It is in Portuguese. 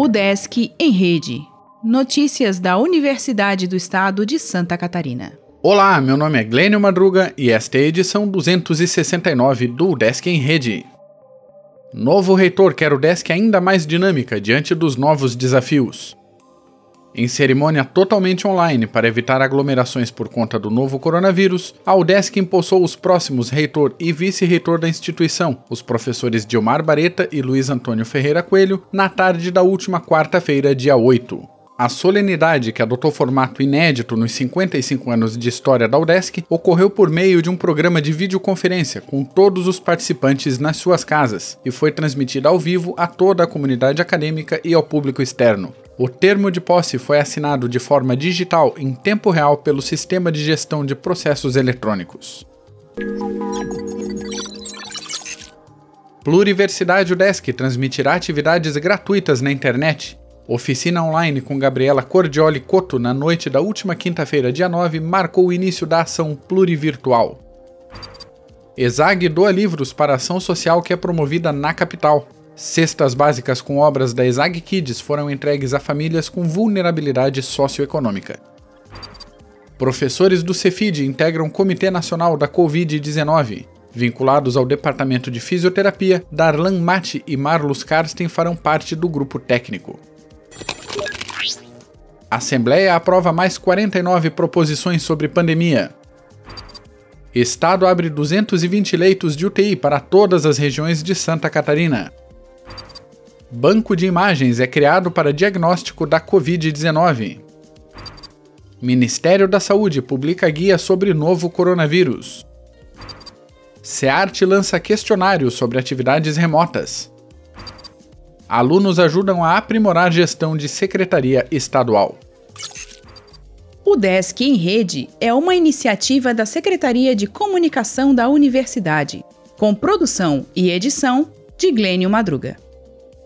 O Desk em Rede. Notícias da Universidade do Estado de Santa Catarina. Olá, meu nome é Glênio Madruga e esta é a edição 269 do Desk em Rede. Novo reitor quer o Desk ainda mais dinâmica diante dos novos desafios. Em cerimônia totalmente online para evitar aglomerações por conta do novo coronavírus, a UDESC impulsou os próximos reitor e vice-reitor da instituição, os professores Dilmar Bareta e Luiz Antônio Ferreira Coelho, na tarde da última quarta-feira, dia 8. A solenidade, que adotou formato inédito nos 55 anos de história da UDESC, ocorreu por meio de um programa de videoconferência com todos os participantes nas suas casas e foi transmitida ao vivo a toda a comunidade acadêmica e ao público externo. O termo de posse foi assinado de forma digital em tempo real pelo Sistema de Gestão de Processos Eletrônicos. Pluriversidade UDESC transmitirá atividades gratuitas na internet Oficina online com Gabriela Cordioli Coto na noite da última quinta-feira, dia 9, marcou o início da ação plurivirtual. ESAG doa livros para ação social que é promovida na capital. Cestas básicas com obras da ESAG Kids foram entregues a famílias com vulnerabilidade socioeconômica. Professores do Cefid integram o Comitê Nacional da Covid-19. Vinculados ao Departamento de Fisioterapia, Darlan Mate e Marlos Karsten farão parte do grupo técnico. A Assembleia aprova mais 49 proposições sobre pandemia. Estado abre 220 leitos de UTI para todas as regiões de Santa Catarina. Banco de imagens é criado para diagnóstico da Covid-19. Ministério da Saúde publica guia sobre novo coronavírus. SEART lança questionário sobre atividades remotas. Alunos ajudam a aprimorar gestão de secretaria estadual. O Desk em Rede é uma iniciativa da Secretaria de Comunicação da Universidade, com produção e edição de Glênio Madruga.